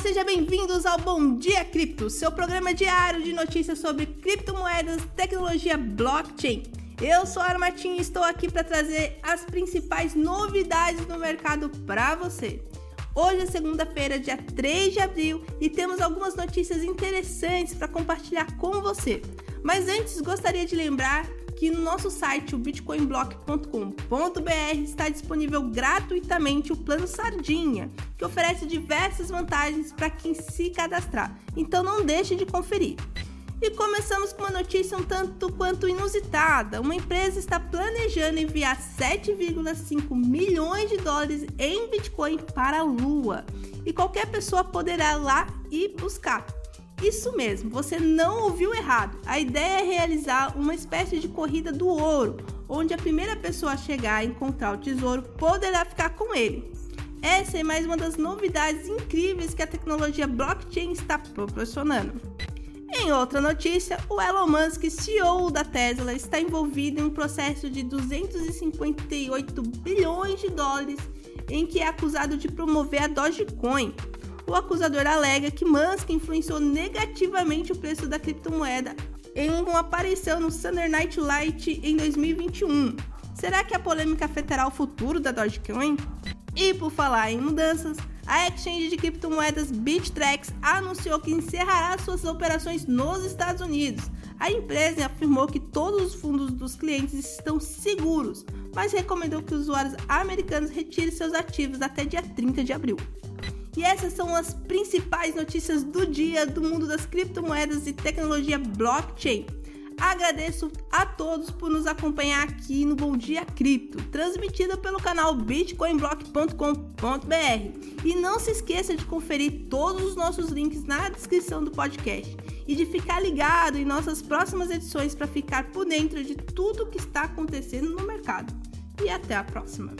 Sejam bem-vindos ao Bom Dia Cripto, seu programa diário de notícias sobre criptomoedas, tecnologia blockchain. Eu sou a Armatinha e estou aqui para trazer as principais novidades no mercado para você. Hoje é segunda-feira, dia 3 de abril, e temos algumas notícias interessantes para compartilhar com você. Mas antes, gostaria de lembrar que no nosso site, o bitcoinblock.com.br, está disponível gratuitamente o plano Sardinha, que oferece diversas vantagens para quem se cadastrar. Então não deixe de conferir. E começamos com uma notícia um tanto quanto inusitada. Uma empresa está planejando enviar 7,5 milhões de dólares em Bitcoin para a Lua. E qualquer pessoa poderá lá e buscar. Isso mesmo, você não ouviu errado. A ideia é realizar uma espécie de corrida do ouro, onde a primeira pessoa a chegar a encontrar o tesouro poderá ficar com ele. Essa é mais uma das novidades incríveis que a tecnologia blockchain está proporcionando. Em outra notícia, o Elon Musk, CEO da Tesla, está envolvido em um processo de 258 bilhões de dólares em que é acusado de promover a Dogecoin, o acusador alega que Musk influenciou negativamente o preço da criptomoeda em uma aparição no Sunday Night Light em 2021. Será que a polêmica afetará o futuro da Dogecoin? E por falar em mudanças, a exchange de criptomoedas Bittrex anunciou que encerrará suas operações nos Estados Unidos. A empresa afirmou que todos os fundos dos clientes estão seguros, mas recomendou que usuários americanos retirem seus ativos até dia 30 de abril. E essas são as principais notícias do dia do mundo das criptomoedas e tecnologia blockchain. Agradeço a todos por nos acompanhar aqui no Bom Dia Cripto, transmitida pelo canal bitcoinblock.com.br. E não se esqueça de conferir todos os nossos links na descrição do podcast e de ficar ligado em nossas próximas edições para ficar por dentro de tudo que está acontecendo no mercado. E até a próxima!